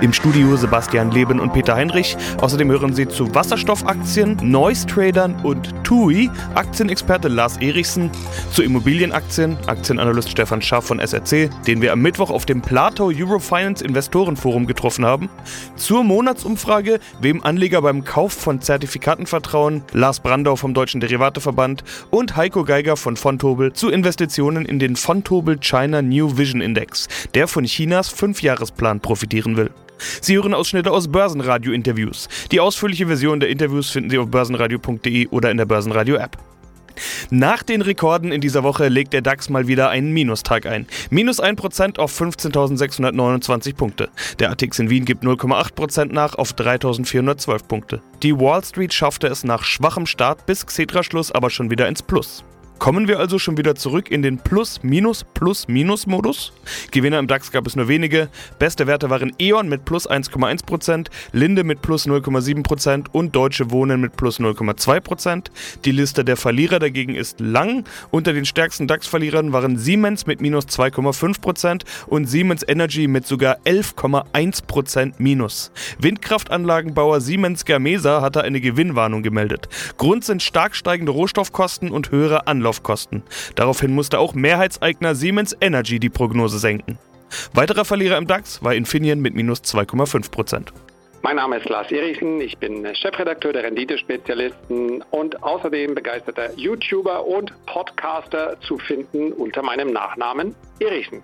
Im Studio Sebastian Leben und Peter Heinrich. Außerdem hören Sie zu Wasserstoffaktien, Noise Tradern und TUI, Aktienexperte Lars Erichsen, zu Immobilienaktien, Aktienanalyst Stefan Schaff von SRC, den wir am Mittwoch auf dem Plato Eurofinance Investorenforum getroffen haben, zur Monatsumfrage, wem Anleger beim Kauf von Zertifikaten vertrauen, Lars Brandau vom Deutschen Derivateverband und Heiko Geiger von Fontobel zu Investitionen in den Fontobel China New Vision Index, der von Chinas Fünfjahresplan profitieren will. Sie hören Ausschnitte aus Börsenradio-Interviews. Die ausführliche Version der Interviews finden Sie auf börsenradio.de oder in der Börsenradio-App. Nach den Rekorden in dieser Woche legt der DAX mal wieder einen Minustag ein. Minus 1% auf 15.629 Punkte. Der ATX in Wien gibt 0,8% nach auf 3.412 Punkte. Die Wall Street schaffte es nach schwachem Start bis Xetra-Schluss aber schon wieder ins Plus. Kommen wir also schon wieder zurück in den Plus-Minus-Plus-Minus-Modus? Gewinner im DAX gab es nur wenige. Beste Werte waren E.ON mit plus 1,1%, Linde mit plus 0,7% und Deutsche Wohnen mit plus 0,2%. Die Liste der Verlierer dagegen ist lang. Unter den stärksten DAX-Verlierern waren Siemens mit minus 2,5% und Siemens Energy mit sogar 11,1% Minus. Windkraftanlagenbauer Siemens Gamesa hatte eine Gewinnwarnung gemeldet. Grund sind stark steigende Rohstoffkosten und höhere Anlagen. Anlaufkosten. Daraufhin musste auch Mehrheitseigner Siemens Energy die Prognose senken. Weiterer Verlierer im DAX war Infineon mit minus 2,5 Prozent. Mein Name ist Lars Erichsen, ich bin Chefredakteur der Renditespezialisten und außerdem begeisterter YouTuber und Podcaster zu finden unter meinem Nachnamen Erichsen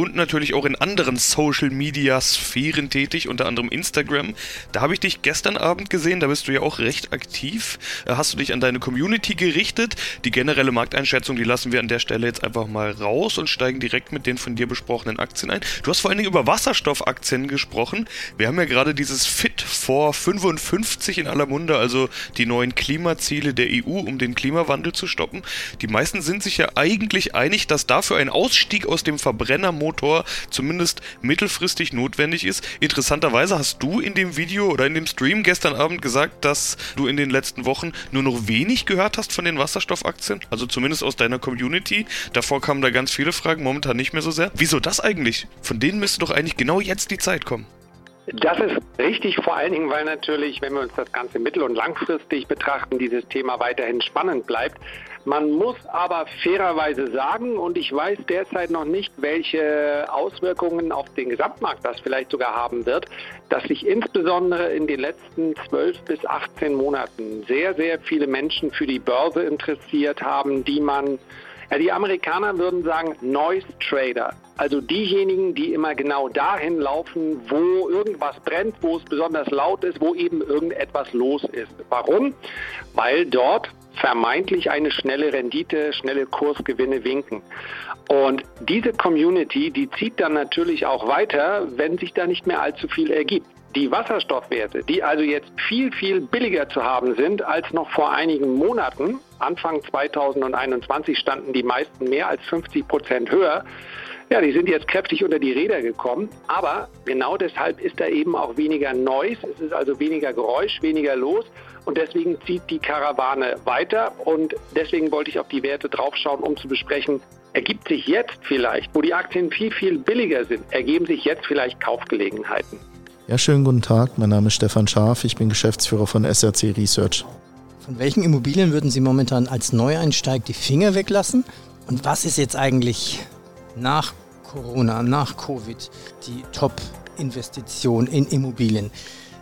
und natürlich auch in anderen Social Media Sphären tätig, unter anderem Instagram. Da habe ich dich gestern Abend gesehen, da bist du ja auch recht aktiv. Da hast du dich an deine Community gerichtet. Die generelle Markteinschätzung, die lassen wir an der Stelle jetzt einfach mal raus und steigen direkt mit den von dir besprochenen Aktien ein. Du hast vor allen Dingen über Wasserstoffaktien gesprochen. Wir haben ja gerade dieses Fit for 55 in aller Munde, also die neuen Klimaziele der EU, um den Klimawandel zu stoppen. Die meisten sind sich ja eigentlich einig, dass dafür ein Ausstieg aus dem Verbrenner Motor zumindest mittelfristig notwendig ist. Interessanterweise hast du in dem Video oder in dem Stream gestern Abend gesagt, dass du in den letzten Wochen nur noch wenig gehört hast von den Wasserstoffaktien, also zumindest aus deiner Community. Davor kamen da ganz viele Fragen, momentan nicht mehr so sehr. Wieso das eigentlich? Von denen müsste doch eigentlich genau jetzt die Zeit kommen. Das ist richtig, vor allen Dingen, weil natürlich, wenn wir uns das Ganze mittel- und langfristig betrachten, dieses Thema weiterhin spannend bleibt. Man muss aber fairerweise sagen, und ich weiß derzeit noch nicht, welche Auswirkungen auf den Gesamtmarkt das vielleicht sogar haben wird, dass sich insbesondere in den letzten 12 bis 18 Monaten sehr, sehr viele Menschen für die Börse interessiert haben, die man ja, die Amerikaner würden sagen Noise Trader, also diejenigen, die immer genau dahin laufen, wo irgendwas brennt, wo es besonders laut ist, wo eben irgendetwas los ist. Warum? Weil dort vermeintlich eine schnelle Rendite, schnelle Kursgewinne winken. Und diese Community, die zieht dann natürlich auch weiter, wenn sich da nicht mehr allzu viel ergibt. Die Wasserstoffwerte, die also jetzt viel, viel billiger zu haben sind als noch vor einigen Monaten, Anfang 2021 standen die meisten mehr als 50 Prozent höher, ja, die sind jetzt kräftig unter die Räder gekommen, aber genau deshalb ist da eben auch weniger Noise, es ist also weniger Geräusch, weniger los und deswegen zieht die Karawane weiter und deswegen wollte ich auf die Werte draufschauen, um zu besprechen, ergibt sich jetzt vielleicht, wo die Aktien viel, viel billiger sind, ergeben sich jetzt vielleicht Kaufgelegenheiten. Ja, schönen guten Tag. Mein Name ist Stefan Scharf. Ich bin Geschäftsführer von SRC Research. Von welchen Immobilien würden Sie momentan als Neueinsteig die Finger weglassen? Und was ist jetzt eigentlich nach Corona, nach Covid die Top-Investition in Immobilien?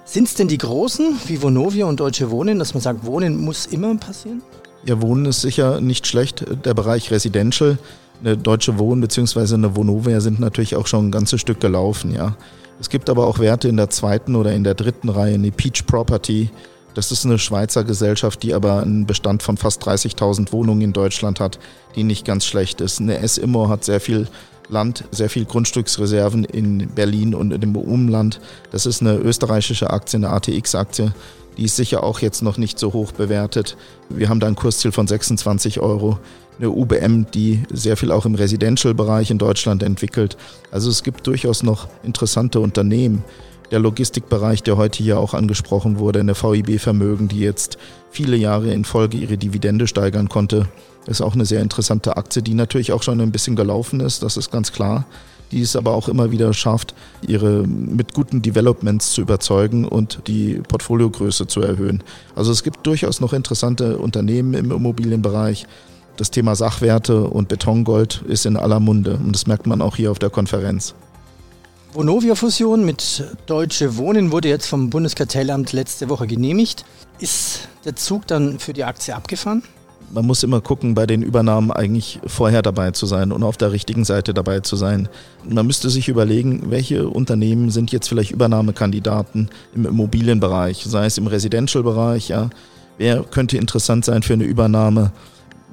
Sind es denn die großen wie Vonovia und Deutsche Wohnen, dass man sagt, Wohnen muss immer passieren? Ja, Wohnen ist sicher nicht schlecht. Der Bereich Residential, eine Deutsche Wohnen bzw. eine Vonovia sind natürlich auch schon ein ganzes Stück gelaufen, ja. Es gibt aber auch Werte in der zweiten oder in der dritten Reihe, eine Peach Property. Das ist eine Schweizer Gesellschaft, die aber einen Bestand von fast 30.000 Wohnungen in Deutschland hat, die nicht ganz schlecht ist. Eine S-Immo hat sehr viel Land, sehr viel Grundstücksreserven in Berlin und im Umland. Das ist eine österreichische Aktie, eine ATX-Aktie. Die ist sicher auch jetzt noch nicht so hoch bewertet. Wir haben da ein Kursziel von 26 Euro. Eine UBM, die sehr viel auch im Residential-Bereich in Deutschland entwickelt. Also es gibt durchaus noch interessante Unternehmen. Der Logistikbereich, der heute hier auch angesprochen wurde, eine VIB Vermögen, die jetzt viele Jahre in Folge ihre Dividende steigern konnte, ist auch eine sehr interessante Aktie, die natürlich auch schon ein bisschen gelaufen ist, das ist ganz klar die es aber auch immer wieder schafft, ihre mit guten Developments zu überzeugen und die Portfoliogröße zu erhöhen. Also es gibt durchaus noch interessante Unternehmen im Immobilienbereich. Das Thema Sachwerte und Betongold ist in aller Munde und das merkt man auch hier auf der Konferenz. Vonovia-Fusion mit Deutsche Wohnen wurde jetzt vom Bundeskartellamt letzte Woche genehmigt. Ist der Zug dann für die Aktie abgefahren? man muss immer gucken, bei den Übernahmen eigentlich vorher dabei zu sein und auf der richtigen Seite dabei zu sein. Man müsste sich überlegen, welche Unternehmen sind jetzt vielleicht Übernahmekandidaten im Immobilienbereich, sei es im Residential-Bereich, ja. Wer könnte interessant sein für eine Übernahme?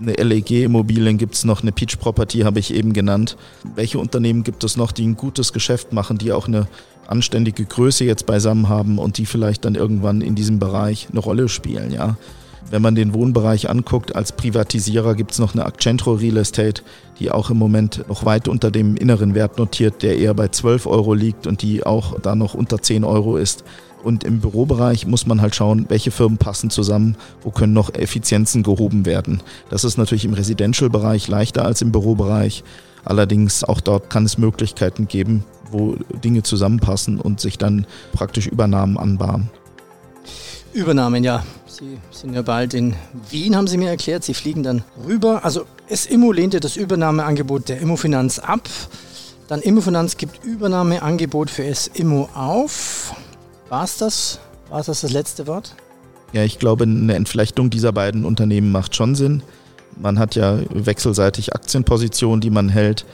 Eine LEG-Immobilien gibt es noch, eine Peach Property habe ich eben genannt. Welche Unternehmen gibt es noch, die ein gutes Geschäft machen, die auch eine anständige Größe jetzt beisammen haben und die vielleicht dann irgendwann in diesem Bereich eine Rolle spielen, ja. Wenn man den Wohnbereich anguckt, als Privatisierer gibt es noch eine Accentro Real Estate, die auch im Moment noch weit unter dem inneren Wert notiert, der eher bei 12 Euro liegt und die auch da noch unter 10 Euro ist. Und im Bürobereich muss man halt schauen, welche Firmen passen zusammen, wo können noch Effizienzen gehoben werden. Das ist natürlich im Residential-Bereich leichter als im Bürobereich. Allerdings auch dort kann es Möglichkeiten geben, wo Dinge zusammenpassen und sich dann praktisch Übernahmen anbahnen. Übernahmen, ja. Sie sind ja bald in Wien, haben Sie mir erklärt. Sie fliegen dann rüber. Also SIMO lehnte das Übernahmeangebot der Immofinanz ab. Dann Immofinanz gibt Übernahmeangebot für SIMO auf. War es das? War es das das letzte Wort? Ja, ich glaube, eine Entflechtung dieser beiden Unternehmen macht schon Sinn. Man hat ja wechselseitig Aktienpositionen, die man hält.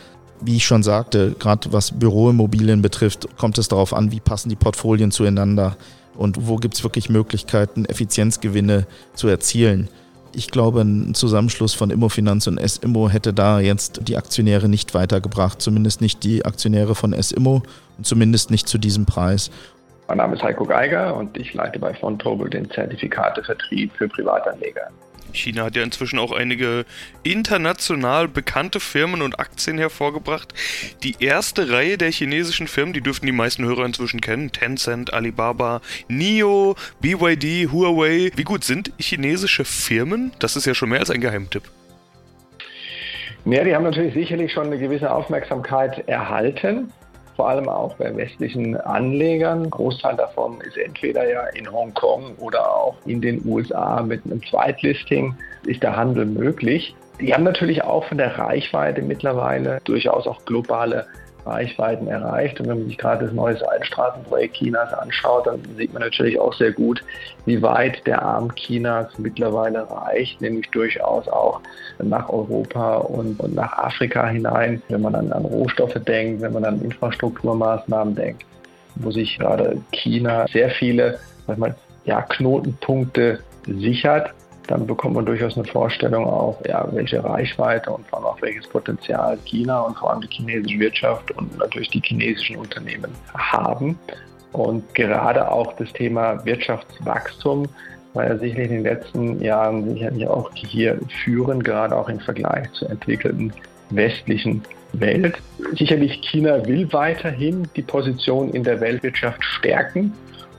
Wie ich schon sagte, gerade was Büroimmobilien betrifft, kommt es darauf an, wie passen die Portfolien zueinander und wo gibt es wirklich Möglichkeiten, Effizienzgewinne zu erzielen. Ich glaube, ein Zusammenschluss von Immofinanz und SIMO hätte da jetzt die Aktionäre nicht weitergebracht, zumindest nicht die Aktionäre von SIMO und zumindest nicht zu diesem Preis. Mein Name ist Heiko Geiger und ich leite bei Fontobel den Zertifikatevertrieb für Privatanleger. China hat ja inzwischen auch einige international bekannte Firmen und Aktien hervorgebracht. Die erste Reihe der chinesischen Firmen, die dürften die meisten Hörer inzwischen kennen, Tencent, Alibaba, NIO, BYD, Huawei. Wie gut sind chinesische Firmen? Das ist ja schon mehr als ein Geheimtipp. Ja, die haben natürlich sicherlich schon eine gewisse Aufmerksamkeit erhalten vor allem auch bei westlichen Anlegern. Ein Großteil davon ist entweder ja in Hongkong oder auch in den USA mit einem Zweitlisting ist der Handel möglich. Die haben natürlich auch von der Reichweite mittlerweile durchaus auch globale Reichweiten erreicht. Und wenn man sich gerade das neue Seitenstraßenprojekt Chinas anschaut, dann sieht man natürlich auch sehr gut, wie weit der Arm Chinas mittlerweile reicht, nämlich durchaus auch nach Europa und, und nach Afrika hinein, wenn man dann an Rohstoffe denkt, wenn man an Infrastrukturmaßnahmen denkt, wo sich gerade China sehr viele sag mal, ja, Knotenpunkte sichert dann bekommt man durchaus eine Vorstellung auch, ja, welche Reichweite und vor allem auch welches Potenzial China und vor allem die chinesische Wirtschaft und natürlich die chinesischen Unternehmen haben. Und gerade auch das Thema Wirtschaftswachstum war ja sicherlich in den letzten Jahren sicherlich auch hier führend, gerade auch im Vergleich zur entwickelten westlichen Welt. Sicherlich China will weiterhin die Position in der Weltwirtschaft stärken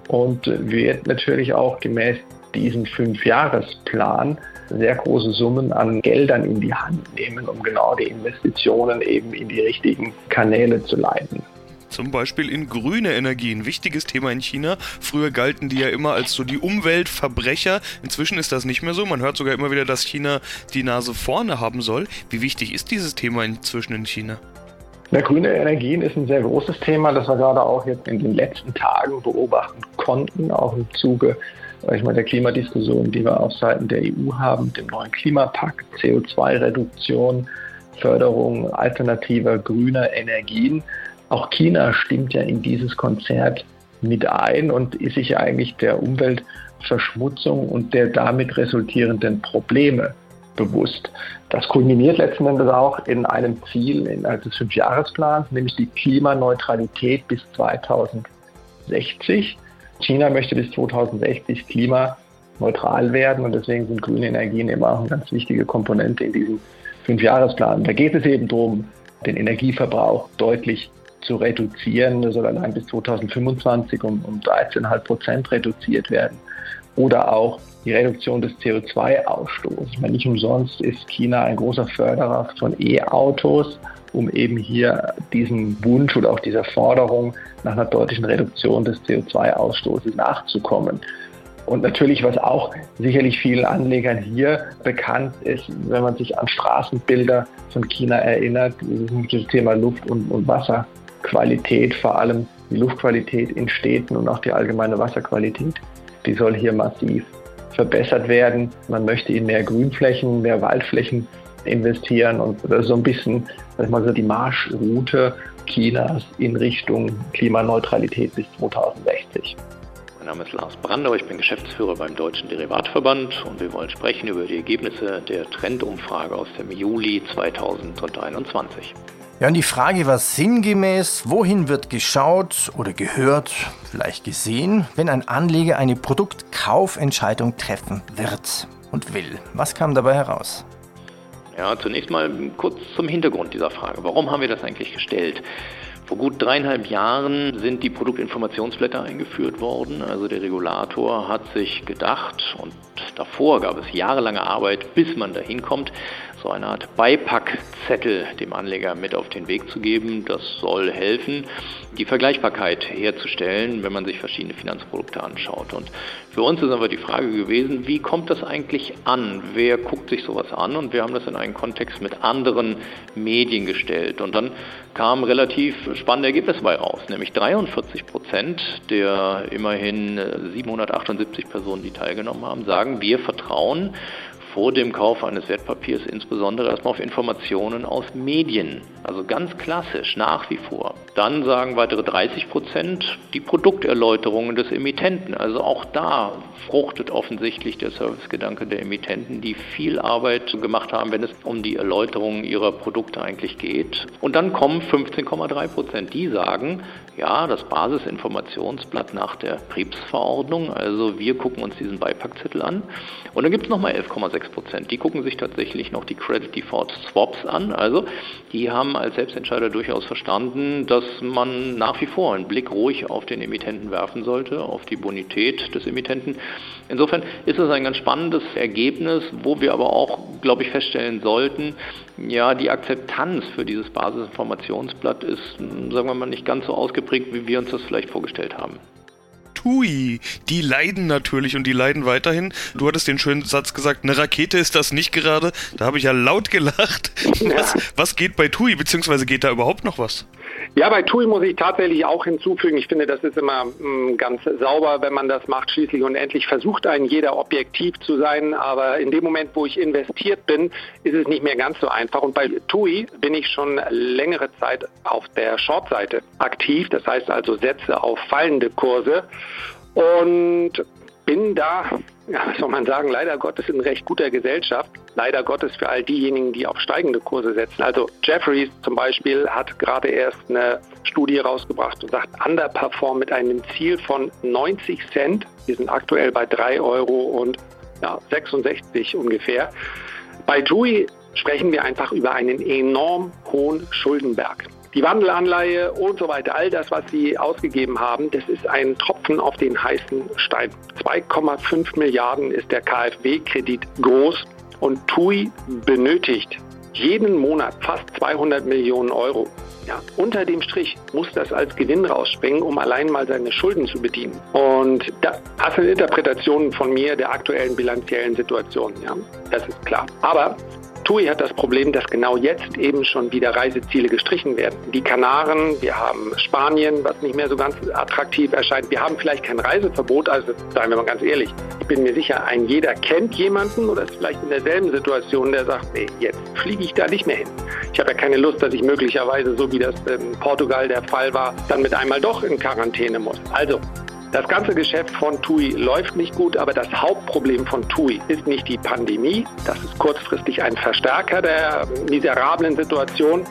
und wird natürlich auch gemäß diesen Fünfjahresplan sehr große Summen an Geldern in die Hand nehmen, um genau die Investitionen eben in die richtigen Kanäle zu leiten. Zum Beispiel in grüne Energien. Wichtiges Thema in China. Früher galten die ja immer als so die Umweltverbrecher. Inzwischen ist das nicht mehr so. Man hört sogar immer wieder, dass China die Nase vorne haben soll. Wie wichtig ist dieses Thema inzwischen in China? Ja, grüne Energien ist ein sehr großes Thema, das wir gerade auch jetzt in den letzten Tagen beobachten konnten, auch im Zuge ich meine, der Klimadiskussion, die wir auf Seiten der EU haben, dem neuen Klimapakt, CO2-Reduktion, Förderung alternativer grüner Energien. Auch China stimmt ja in dieses Konzert mit ein und ist sich eigentlich der Umweltverschmutzung und der damit resultierenden Probleme bewusst. Das kulminiert letzten Endes auch in einem Ziel in, des Fünfjahresplans, nämlich die Klimaneutralität bis 2060. China möchte bis 2060 klimaneutral werden und deswegen sind grüne Energien immer auch eine ganz wichtige Komponente in diesem Fünfjahresplan. Da geht es eben darum, den Energieverbrauch deutlich zu reduzieren. Das soll allein bis 2025 um, um 13,5 Prozent reduziert werden. Oder auch die Reduktion des CO2-Ausstoßes. Ich meine, nicht umsonst ist China ein großer Förderer von E-Autos, um eben hier diesem Wunsch oder auch dieser Forderung nach einer deutlichen Reduktion des CO2-Ausstoßes nachzukommen. Und natürlich, was auch sicherlich vielen Anlegern hier bekannt ist, wenn man sich an Straßenbilder von China erinnert, das Thema Luft- und, und Wasserqualität, vor allem die Luftqualität in Städten und auch die allgemeine Wasserqualität, die soll hier massiv verbessert werden. Man möchte in mehr Grünflächen, mehr Waldflächen investieren und das ist so ein bisschen, sag ich mal so, die Marschroute Chinas in Richtung Klimaneutralität bis 2060. Mein Name ist Lars Brandau, ich bin Geschäftsführer beim Deutschen Derivatverband und wir wollen sprechen über die Ergebnisse der Trendumfrage aus dem Juli 2021. Ja, und die Frage war sinngemäß, wohin wird geschaut oder gehört, vielleicht gesehen, wenn ein Anleger eine Produktkaufentscheidung treffen wird und will. Was kam dabei heraus? Ja, zunächst mal kurz zum Hintergrund dieser Frage. Warum haben wir das eigentlich gestellt? Vor gut dreieinhalb Jahren sind die Produktinformationsblätter eingeführt worden. Also der Regulator hat sich gedacht, und davor gab es jahrelange Arbeit, bis man dahin kommt, so eine Art Beipackzettel dem Anleger mit auf den Weg zu geben. Das soll helfen, die Vergleichbarkeit herzustellen, wenn man sich verschiedene Finanzprodukte anschaut. Und für uns ist aber die Frage gewesen, wie kommt das eigentlich an? Wer guckt sich sowas an? Und wir haben das in einen Kontext mit anderen Medien gestellt. Und dann kamen relativ spannende Ergebnisse bei raus, nämlich 43 Prozent der immerhin 778 Personen, die teilgenommen haben, sagen, wir vertrauen vor dem Kauf eines Wertpapiers insbesondere erstmal auf Informationen aus Medien. Also ganz klassisch, nach wie vor. Dann sagen weitere 30 Prozent die Produkterläuterungen des Emittenten. Also auch da fruchtet offensichtlich der Servicegedanke der Emittenten, die viel Arbeit gemacht haben, wenn es um die Erläuterung ihrer Produkte eigentlich geht. Und dann kommen 15,3 Prozent, die sagen, ja, das Basisinformationsblatt nach der Betriebsverordnung. Also wir gucken uns diesen Beipackzettel an. Und dann gibt es nochmal 11,6 Prozent. Die gucken sich tatsächlich noch die Credit Default Swaps an. Also die haben als Selbstentscheider durchaus verstanden, dass man nach wie vor einen Blick ruhig auf den Emittenten werfen sollte, auf die Bonität des Emittenten. Insofern ist es ein ganz spannendes Ergebnis, wo wir aber auch, glaube ich, feststellen sollten, ja, die Akzeptanz für dieses Basisinformationsblatt ist, sagen wir mal, nicht ganz so ausgeprägt, wie wir uns das vielleicht vorgestellt haben. Tui, die leiden natürlich und die leiden weiterhin. Du hattest den schönen Satz gesagt, eine Rakete ist das nicht gerade. Da habe ich ja laut gelacht. Was, was geht bei Tui, beziehungsweise geht da überhaupt noch was? Ja, bei TUI muss ich tatsächlich auch hinzufügen, ich finde, das ist immer mh, mm, ganz sauber, wenn man das macht. Schließlich und endlich versucht ein jeder objektiv zu sein, aber in dem Moment, wo ich investiert bin, ist es nicht mehr ganz so einfach. Und bei TUI bin ich schon längere Zeit auf der Short-Seite aktiv, das heißt also setze auf fallende Kurse und bin da ja, was soll man sagen, leider Gottes in recht guter Gesellschaft. Leider Gottes für all diejenigen, die auf steigende Kurse setzen. Also Jeffries zum Beispiel hat gerade erst eine Studie rausgebracht und sagt, underperform mit einem Ziel von 90 Cent. Wir sind aktuell bei 3 Euro und ja, 66 ungefähr. Bei TUI sprechen wir einfach über einen enorm hohen Schuldenberg. Die Wandelanleihe und so weiter, all das, was sie ausgegeben haben, das ist ein Tropfen auf den heißen Stein. 2,5 Milliarden ist der KfW-Kredit groß und TUI benötigt jeden Monat fast 200 Millionen Euro. Ja, unter dem Strich muss das als Gewinn rausspringen, um allein mal seine Schulden zu bedienen. Und das sind Interpretationen von mir der aktuellen bilanziellen Situation. Ja, das ist klar. Aber TUI hat das Problem, dass genau jetzt eben schon wieder Reiseziele gestrichen werden. Die Kanaren, wir haben Spanien, was nicht mehr so ganz attraktiv erscheint. Wir haben vielleicht kein Reiseverbot, also seien wir mal ganz ehrlich. Ich bin mir sicher, ein jeder kennt jemanden oder ist vielleicht in derselben Situation, der sagt, nee, jetzt fliege ich da nicht mehr hin. Ich habe ja keine Lust, dass ich möglicherweise, so wie das in Portugal der Fall war, dann mit einmal doch in Quarantäne muss. Also Das ganze Geschäft von TUI läuft nicht gut, aber das Hauptproblem von TUI ist nicht die Pandemie. Das ist kurzfristig ein Verstärker der miserablen Situation.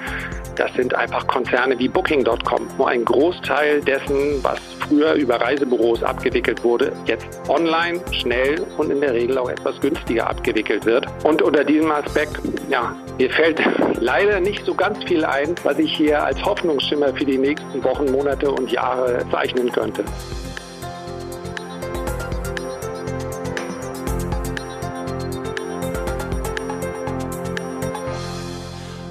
Das sind einfach Konzerne wie Booking.com, wo ein Großteil dessen, was früher über Reisebüros abgewickelt wurde, jetzt online, schnell und in der Regel auch etwas günstiger abgewickelt wird. Und unter diesem Aspekt, ja, mir fällt leider nicht so ganz viel ein, was ich hier als Hoffnungsschimmer für die nächsten Wochen, Monate und Jahre zeichnen könnte.